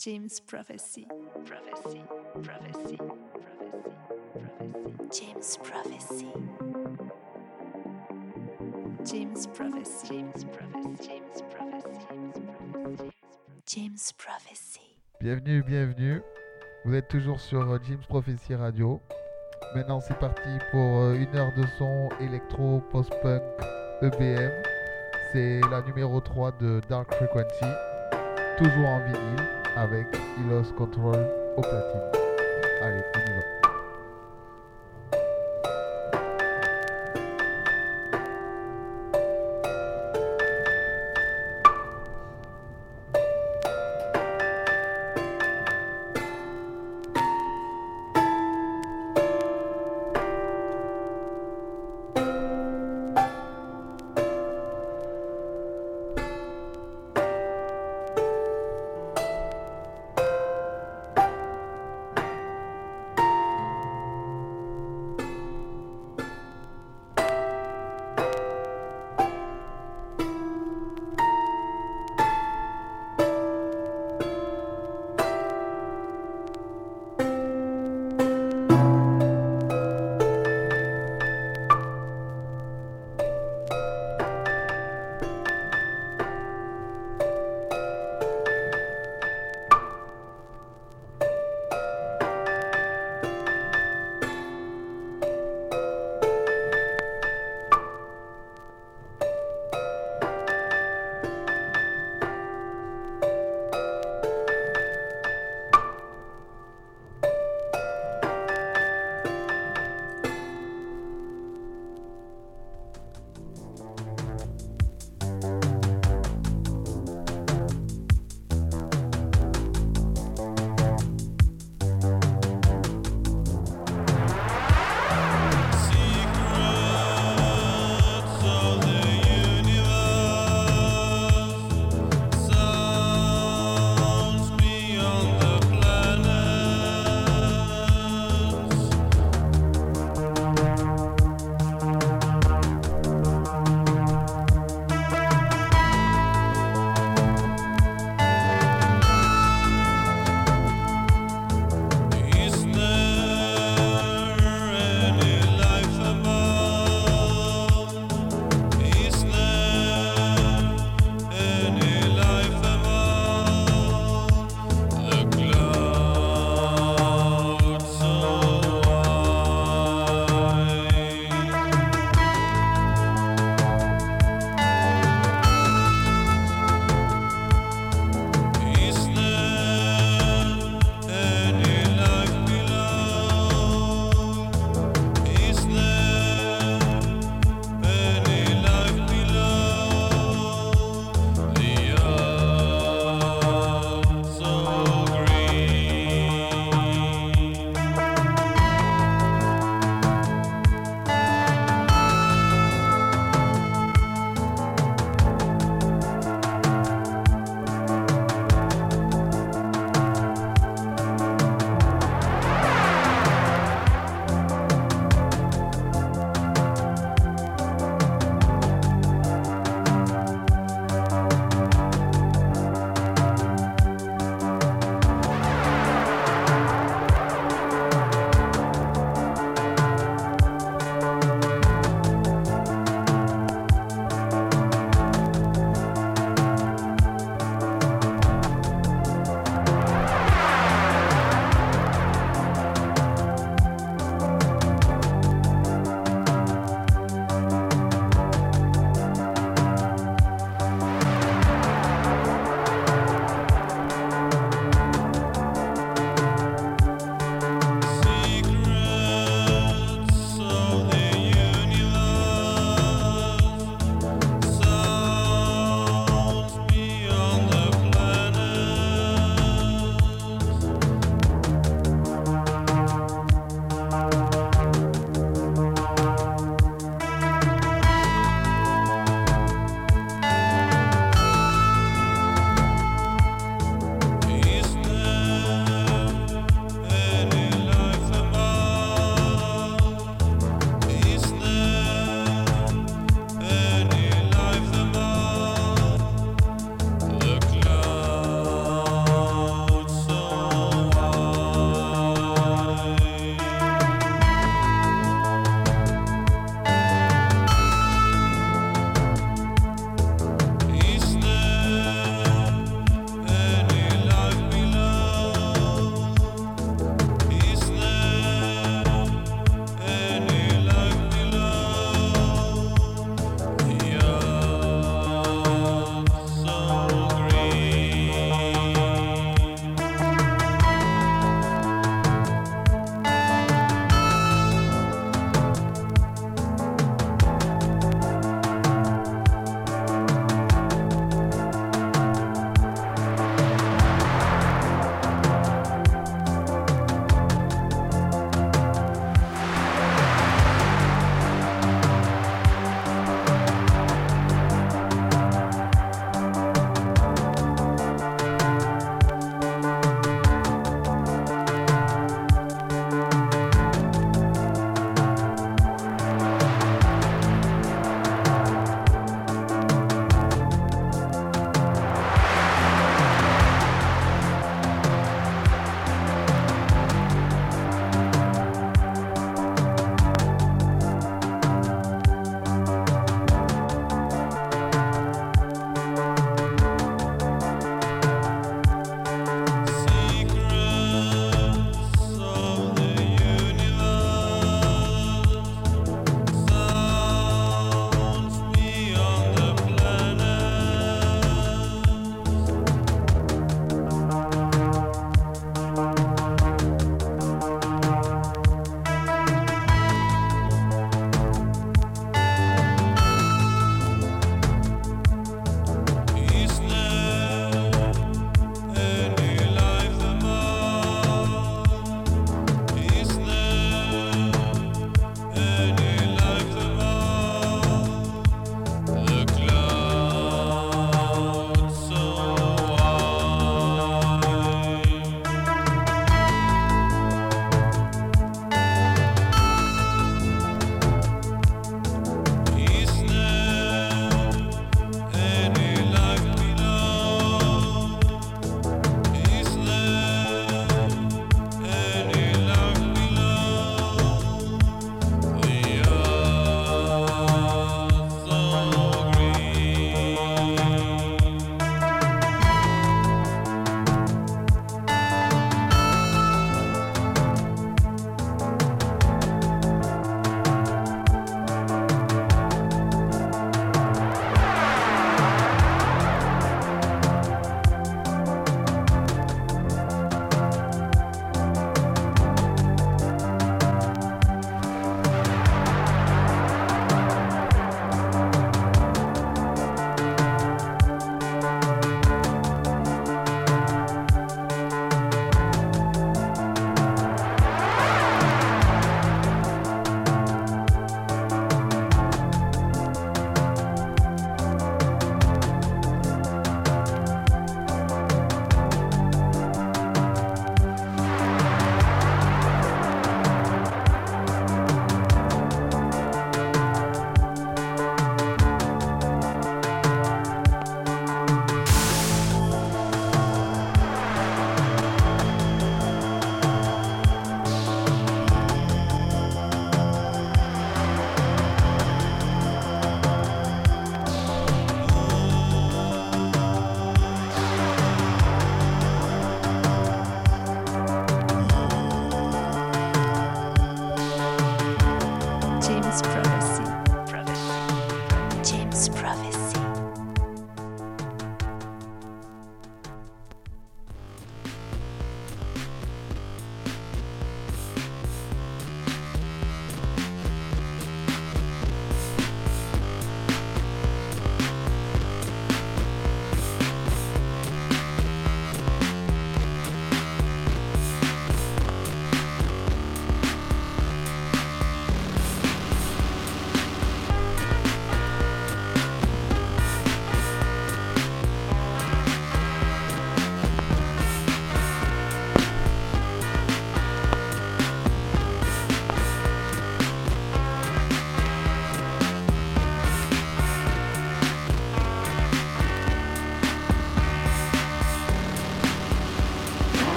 James Prophecy. Prophecy. Prophecy. Prophecy. Prophecy. James Prophecy. James Prophecy. James Prophecy. James Prophecy. James Prophecy. Bienvenue, bienvenue. Vous êtes toujours sur euh, James Prophecy Radio. Maintenant, c'est parti pour euh, une heure de son électro, post-punk, EBM. C'est la numéro 3 de Dark Frequency. Toujours en vinyle avec Ilos Control au platine. Allez, on y va.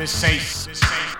this safe.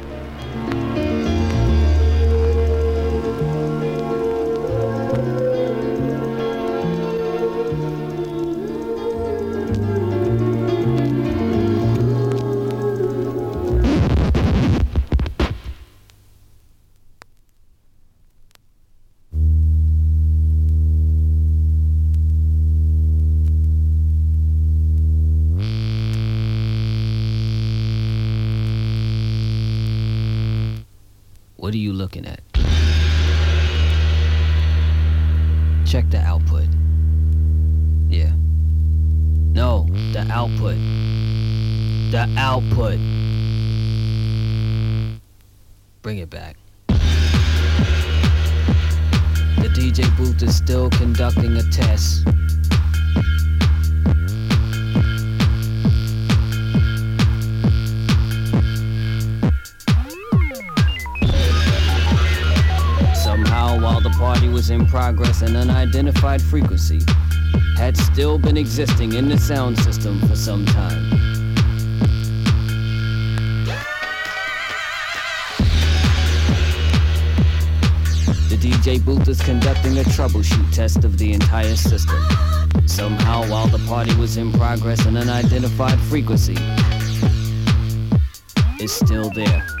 Existing in the sound system for some time. The DJ booth is conducting a troubleshoot test of the entire system. Somehow, while the party was in progress, an unidentified frequency is still there.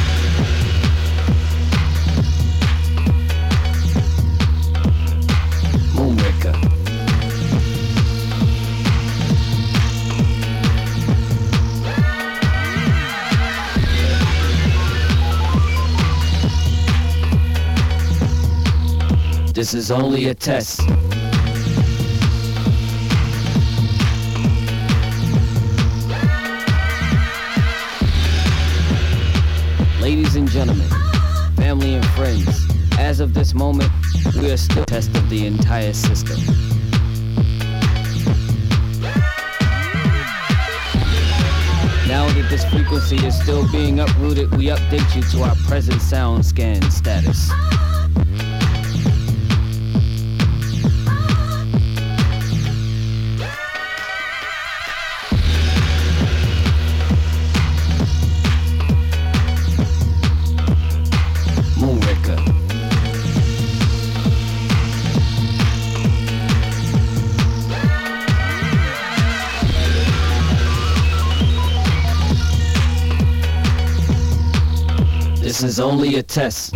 This is only a test. Ladies and gentlemen, family and friends, as of this moment, we are still testing the entire system. Now that this frequency is still being uprooted, we update you to our present sound scan status. Is only a test.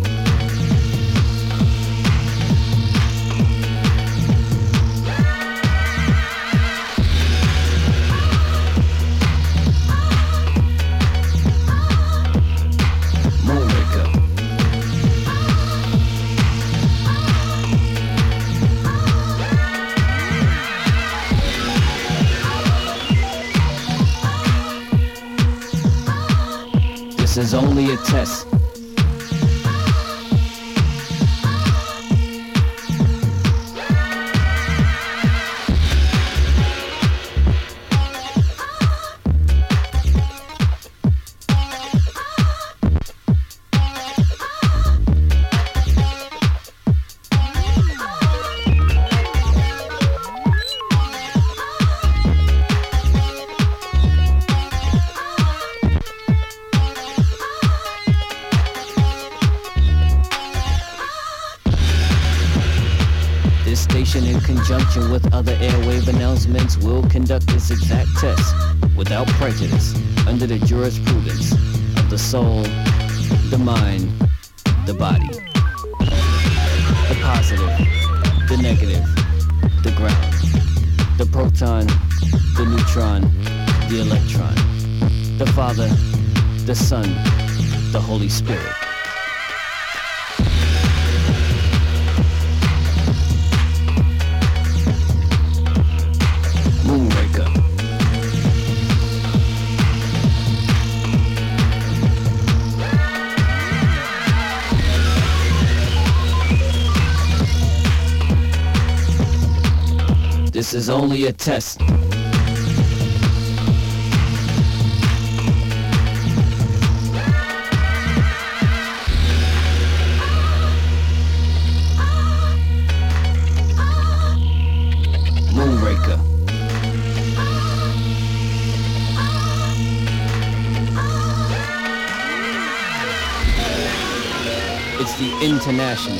Station in conjunction with other airwave announcements will conduct this exact test without prejudice under the jurisprudence of the soul, the mind, the body. The positive, the negative, the ground. The proton, the neutron, the electron. The Father, the Son, the Holy Spirit. This is only a test. It's the international,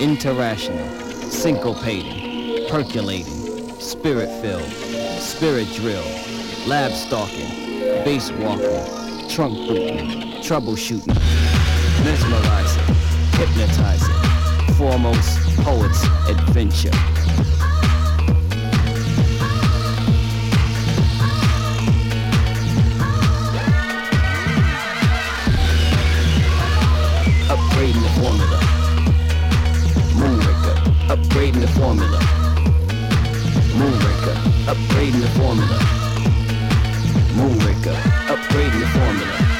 interrational, syncopating, percolating, spirit filled, spirit drill, lab stalking, base walking, trunk booting, troubleshooting, mesmerizing, hypnotizing, foremost poet's adventure. upgrading the formula. Moonraker, upgrading the formula. Upgrading the formula. Moonraker, upgrading the formula.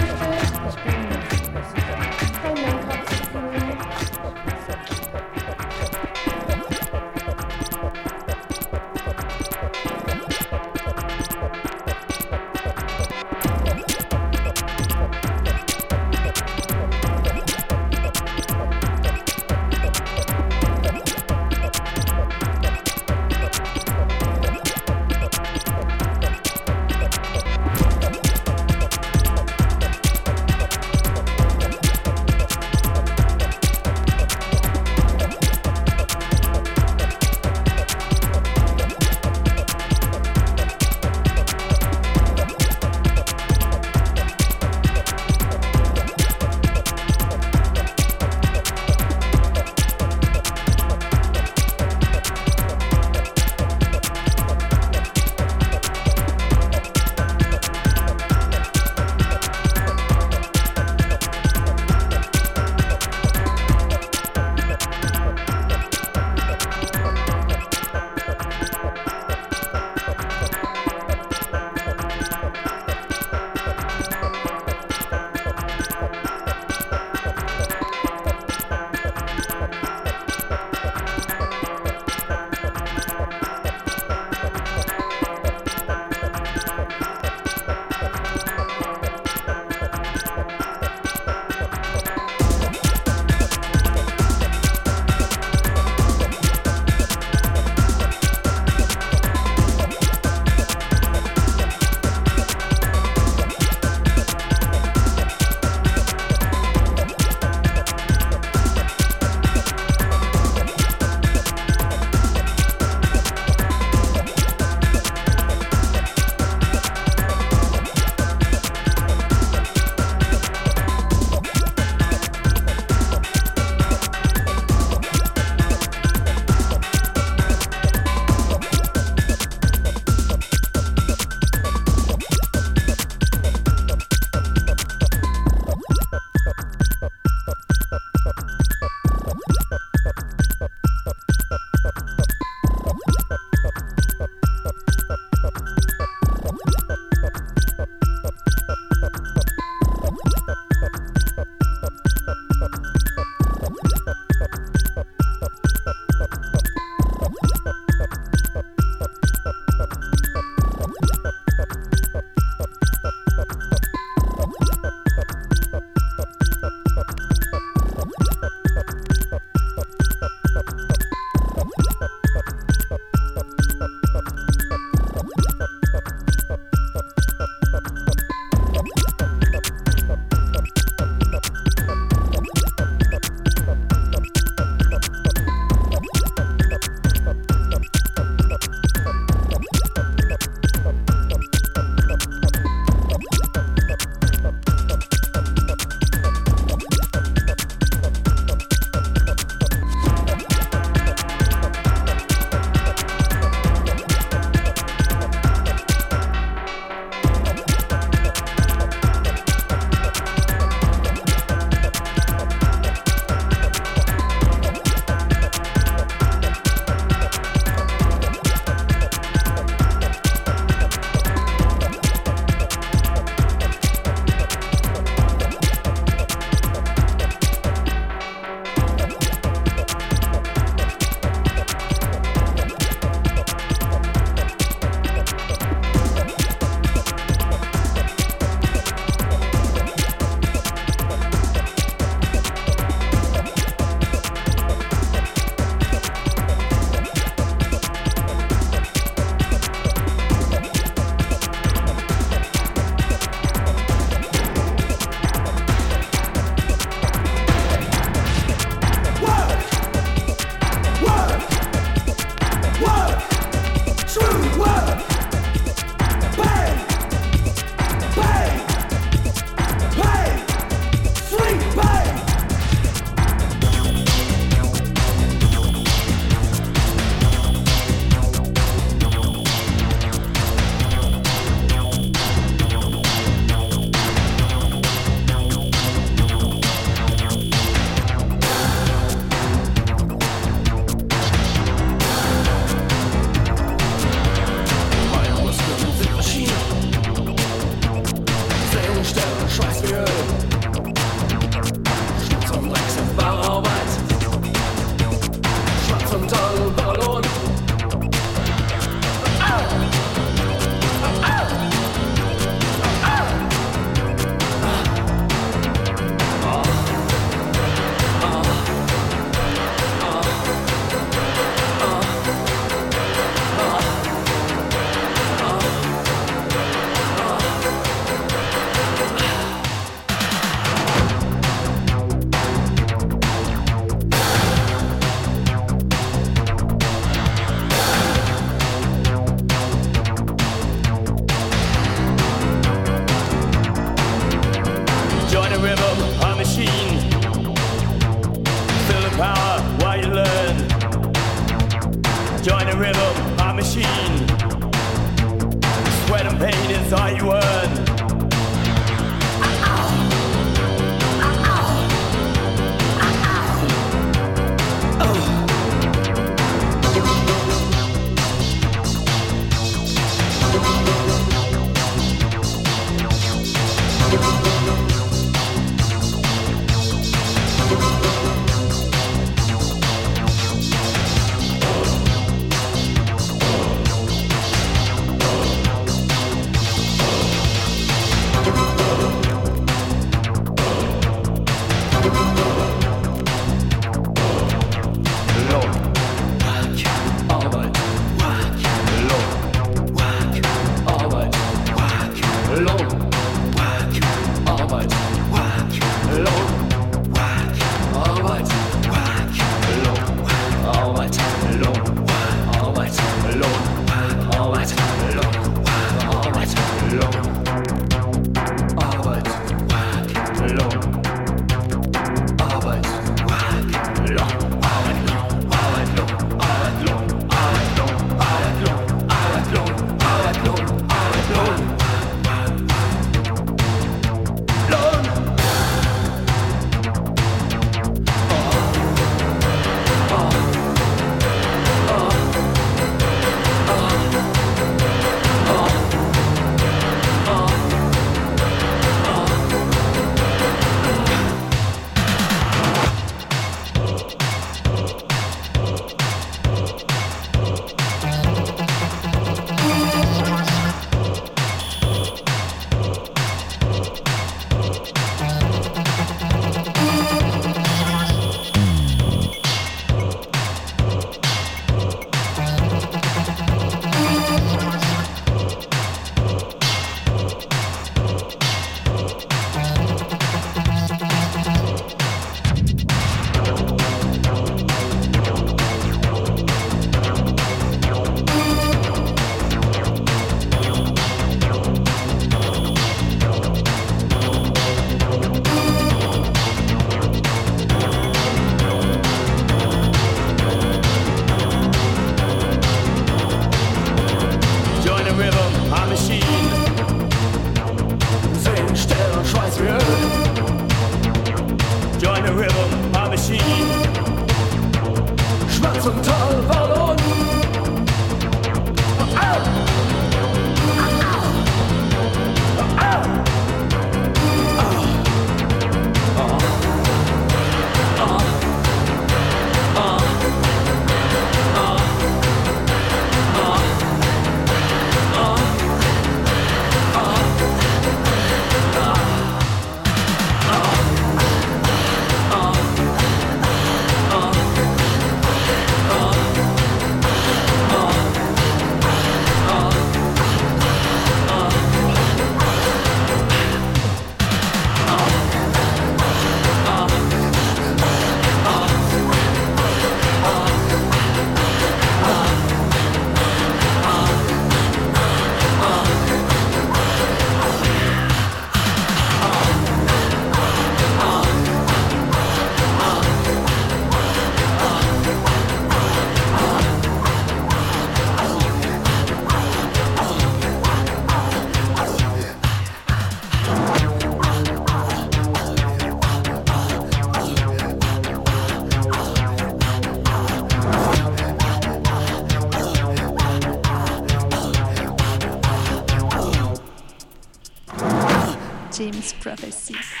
breath I seek.